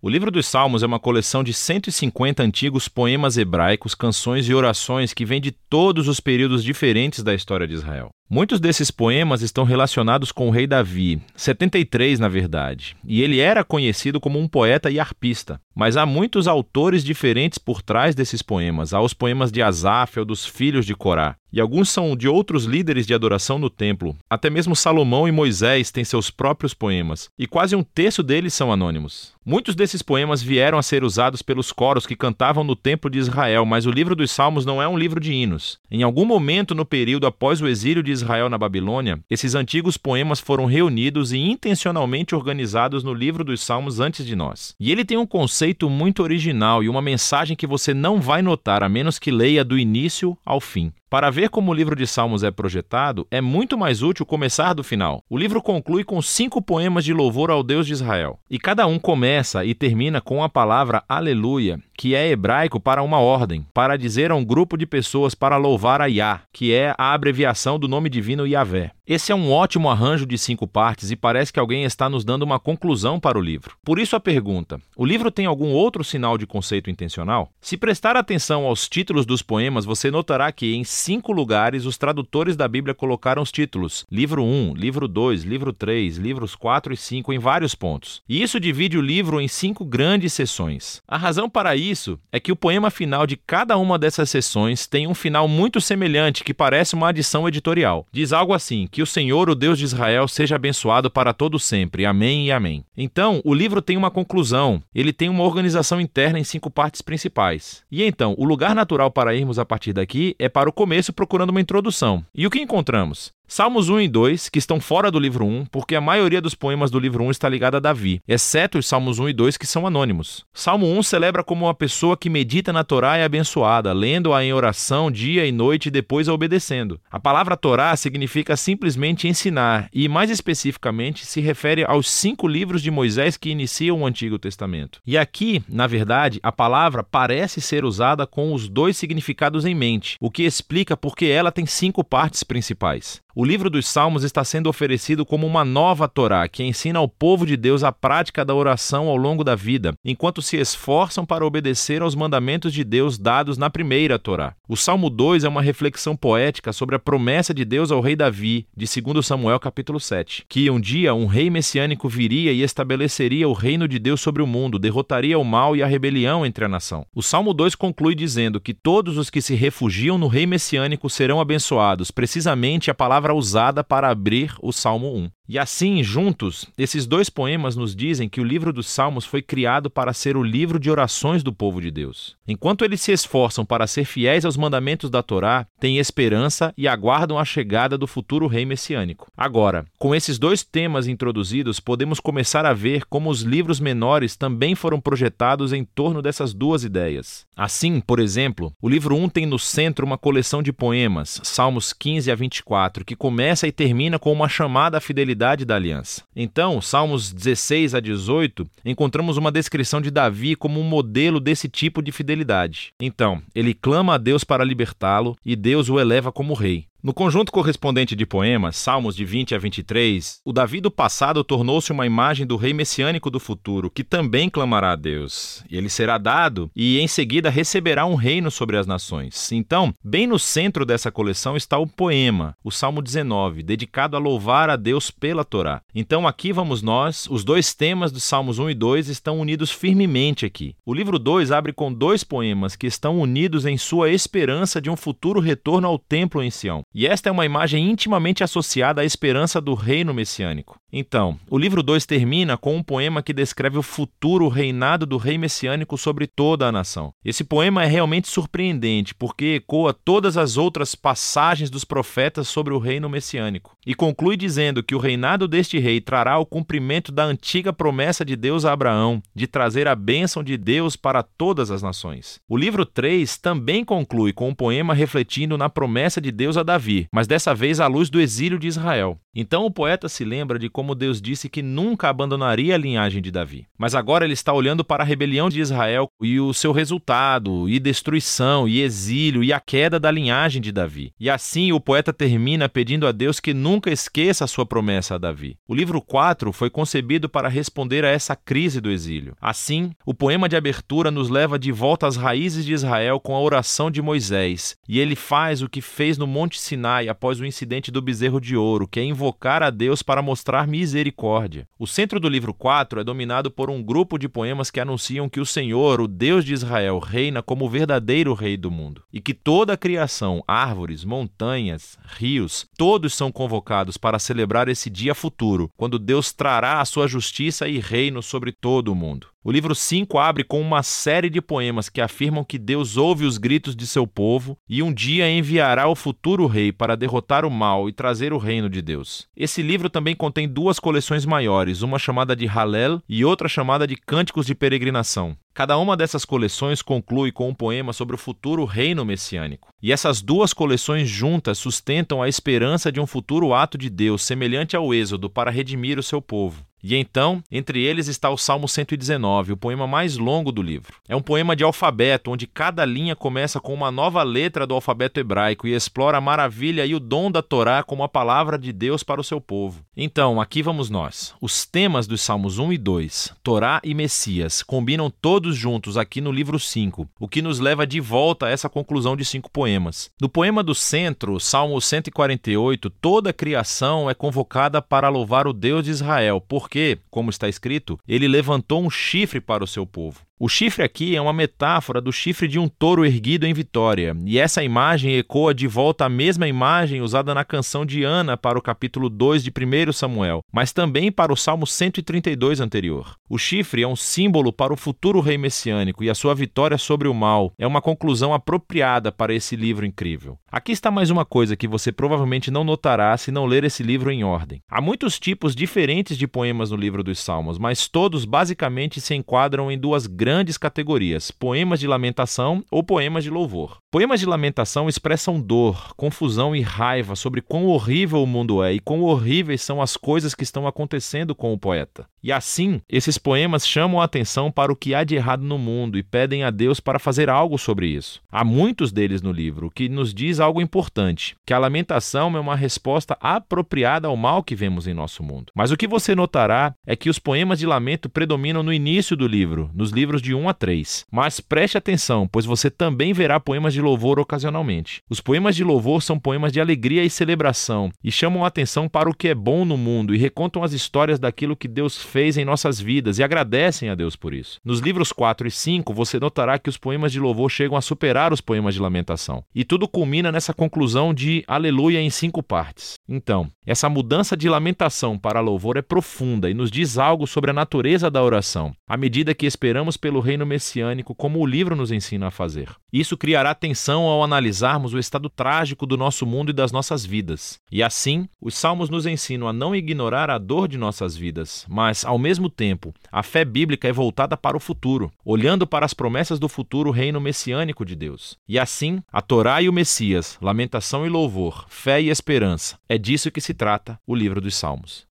O livro dos Salmos é uma coleção de 150 antigos poemas hebraicos, canções e orações que vêm de todos os períodos diferentes da história de Israel. Muitos desses poemas estão relacionados com o rei Davi, 73 na verdade, e ele era conhecido como um poeta e arpista. Mas há muitos autores diferentes por trás desses poemas. Há os poemas de Asaf ou dos filhos de Corá. E alguns são de outros líderes de adoração no templo. Até mesmo Salomão e Moisés têm seus próprios poemas, e quase um terço deles são anônimos. Muitos desses poemas vieram a ser usados pelos coros que cantavam no templo de Israel, mas o livro dos Salmos não é um livro de hinos. Em algum momento no período após o exílio de Israel na Babilônia, esses antigos poemas foram reunidos e intencionalmente organizados no livro dos Salmos antes de nós. E ele tem um conceito muito original e uma mensagem que você não vai notar a menos que leia do início ao fim. Para ver como o livro de Salmos é projetado, é muito mais útil começar do final. O livro conclui com cinco poemas de louvor ao Deus de Israel, e cada um começa e termina com a palavra Aleluia, que é hebraico para uma ordem, para dizer a um grupo de pessoas para louvar a Yah, que é a abreviação do nome divino Yahvé. Esse é um ótimo arranjo de cinco partes e parece que alguém está nos dando uma conclusão para o livro. Por isso a pergunta: o livro tem algum outro sinal de conceito intencional? Se prestar atenção aos títulos dos poemas, você notará que em cinco lugares os tradutores da Bíblia colocaram os títulos livro 1, livro 2, livro 3, livros 4 e 5 em vários pontos. E isso divide o livro em cinco grandes seções. A razão para isso é que o poema final de cada uma dessas seções tem um final muito semelhante que parece uma adição editorial. Diz algo assim: que o Senhor, o Deus de Israel, seja abençoado para todo sempre. Amém e amém. Então, o livro tem uma conclusão. Ele tem uma organização interna em cinco partes principais. E então, o lugar natural para irmos a partir daqui é para o começo procurando uma introdução. E o que encontramos? Salmos 1 e 2, que estão fora do livro 1, porque a maioria dos poemas do livro 1 está ligada a Davi, exceto os Salmos 1 e 2, que são anônimos. Salmo 1 celebra como uma pessoa que medita na Torá é abençoada, lendo-a em oração dia e noite e depois a obedecendo. A palavra Torá significa simplesmente ensinar, e mais especificamente se refere aos cinco livros de Moisés que iniciam o Antigo Testamento. E aqui, na verdade, a palavra parece ser usada com os dois significados em mente, o que explica porque ela tem cinco partes principais. O livro dos Salmos está sendo oferecido como uma nova Torá que ensina ao povo de Deus a prática da oração ao longo da vida, enquanto se esforçam para obedecer aos mandamentos de Deus dados na primeira Torá. O Salmo 2 é uma reflexão poética sobre a promessa de Deus ao rei Davi, de 2 Samuel capítulo 7, que um dia um rei messiânico viria e estabeleceria o reino de Deus sobre o mundo, derrotaria o mal e a rebelião entre a nação. O Salmo 2 conclui dizendo que todos os que se refugiam no rei messiânico serão abençoados, precisamente a palavra palavra usada para abrir o Salmo 1. E assim, juntos, esses dois poemas nos dizem que o livro dos Salmos foi criado para ser o livro de orações do povo de Deus. Enquanto eles se esforçam para ser fiéis aos mandamentos da Torá, têm esperança e aguardam a chegada do futuro rei messiânico. Agora, com esses dois temas introduzidos, podemos começar a ver como os livros menores também foram projetados em torno dessas duas ideias. Assim, por exemplo, o livro 1 tem no centro uma coleção de poemas, Salmos 15 a 24, que começa e termina com uma chamada à fidelidade fidelidade da aliança. Então, Salmos 16 a 18, encontramos uma descrição de Davi como um modelo desse tipo de fidelidade. Então, ele clama a Deus para libertá-lo e Deus o eleva como rei. No conjunto correspondente de poemas, Salmos de 20 a 23, o Davi do passado tornou-se uma imagem do rei messiânico do futuro, que também clamará a Deus. Ele será dado e em seguida receberá um reino sobre as nações. Então, bem no centro dessa coleção está o poema, o Salmo 19, dedicado a louvar a Deus pela Torá. Então, aqui vamos nós, os dois temas dos Salmos 1 e 2 estão unidos firmemente aqui. O livro 2 abre com dois poemas que estão unidos em sua esperança de um futuro retorno ao templo em Sião. E esta é uma imagem intimamente associada à esperança do reino messiânico. Então, o livro 2 termina com um poema que descreve o futuro reinado do rei messiânico sobre toda a nação. Esse poema é realmente surpreendente porque ecoa todas as outras passagens dos profetas sobre o reino messiânico e conclui dizendo que o reinado deste rei trará o cumprimento da antiga promessa de Deus a Abraão de trazer a bênção de Deus para todas as nações. O livro 3 também conclui com um poema refletindo na promessa de Deus a Davi, mas dessa vez à luz do exílio de Israel. Então o poeta se lembra de como Deus disse que nunca abandonaria a linhagem de Davi. Mas agora ele está olhando para a rebelião de Israel e o seu resultado, e destruição, e exílio, e a queda da linhagem de Davi. E assim o poeta termina pedindo a Deus que nunca esqueça a sua promessa a Davi. O livro 4 foi concebido para responder a essa crise do exílio. Assim, o poema de abertura nos leva de volta às raízes de Israel com a oração de Moisés, e ele faz o que fez no Monte Sinai após o incidente do bezerro de ouro, que é invocar a Deus para mostrar misericórdia. O centro do livro 4 é dominado por um grupo de poemas que anunciam que o Senhor, o Deus de Israel, reina como o verdadeiro rei do mundo, e que toda a criação, árvores, montanhas, rios, todos são convocados para celebrar esse dia futuro, quando Deus trará a sua justiça e reino sobre todo o mundo. O livro 5 abre com uma série de poemas que afirmam que Deus ouve os gritos de seu povo e um dia enviará o futuro rei para derrotar o mal e trazer o reino de Deus. Esse livro também contém duas coleções maiores, uma chamada de Halel e outra chamada de Cânticos de Peregrinação. Cada uma dessas coleções conclui com um poema sobre o futuro reino messiânico. E essas duas coleções juntas sustentam a esperança de um futuro ato de Deus semelhante ao Êxodo para redimir o seu povo. E então, entre eles está o Salmo 119, o poema mais longo do livro. É um poema de alfabeto, onde cada linha começa com uma nova letra do alfabeto hebraico e explora a maravilha e o dom da Torá como a palavra de Deus para o seu povo. Então, aqui vamos nós. Os temas dos Salmos 1 e 2, Torá e Messias, combinam todos juntos aqui no livro 5, o que nos leva de volta a essa conclusão de cinco poemas. No poema do centro, Salmo 148, toda a criação é convocada para louvar o Deus de Israel, por porque, como está escrito, ele levantou um chifre para o seu povo. O chifre aqui é uma metáfora do chifre de um touro erguido em vitória, e essa imagem ecoa de volta a mesma imagem usada na canção de Ana para o capítulo 2 de 1 Samuel, mas também para o Salmo 132 anterior. O chifre é um símbolo para o futuro rei messiânico e a sua vitória sobre o mal é uma conclusão apropriada para esse livro incrível. Aqui está mais uma coisa que você provavelmente não notará se não ler esse livro em ordem. Há muitos tipos diferentes de poemas no livro dos Salmos, mas todos basicamente se enquadram em duas grandes grandes categorias: poemas de lamentação ou poemas de louvor. Poemas de lamentação expressam dor, confusão e raiva sobre quão horrível o mundo é e quão horríveis são as coisas que estão acontecendo com o poeta. E assim, esses poemas chamam a atenção para o que há de errado no mundo e pedem a Deus para fazer algo sobre isso. Há muitos deles no livro, que nos diz algo importante: que a lamentação é uma resposta apropriada ao mal que vemos em nosso mundo. Mas o que você notará é que os poemas de lamento predominam no início do livro, nos livros de 1 a 3. Mas preste atenção, pois você também verá poemas de louvor ocasionalmente. Os poemas de louvor são poemas de alegria e celebração e chamam a atenção para o que é bom no mundo e recontam as histórias daquilo que Deus fez em nossas vidas e agradecem a Deus por isso. Nos livros 4 e 5, você notará que os poemas de louvor chegam a superar os poemas de lamentação. E tudo culmina nessa conclusão de aleluia em cinco partes. Então, essa mudança de lamentação para louvor é profunda e nos diz algo sobre a natureza da oração, à medida que esperamos pelo reino messiânico, como o livro nos ensina a fazer. Isso criará tensão ao analisarmos o estado trágico do nosso mundo e das nossas vidas. E assim, os salmos nos ensinam a não ignorar a dor de nossas vidas, mas, ao mesmo tempo, a fé bíblica é voltada para o futuro, olhando para as promessas do futuro reino messiânico de Deus. E assim, a Torá e o Messias, lamentação e louvor, fé e esperança, é disso que se trata o livro dos Salmos.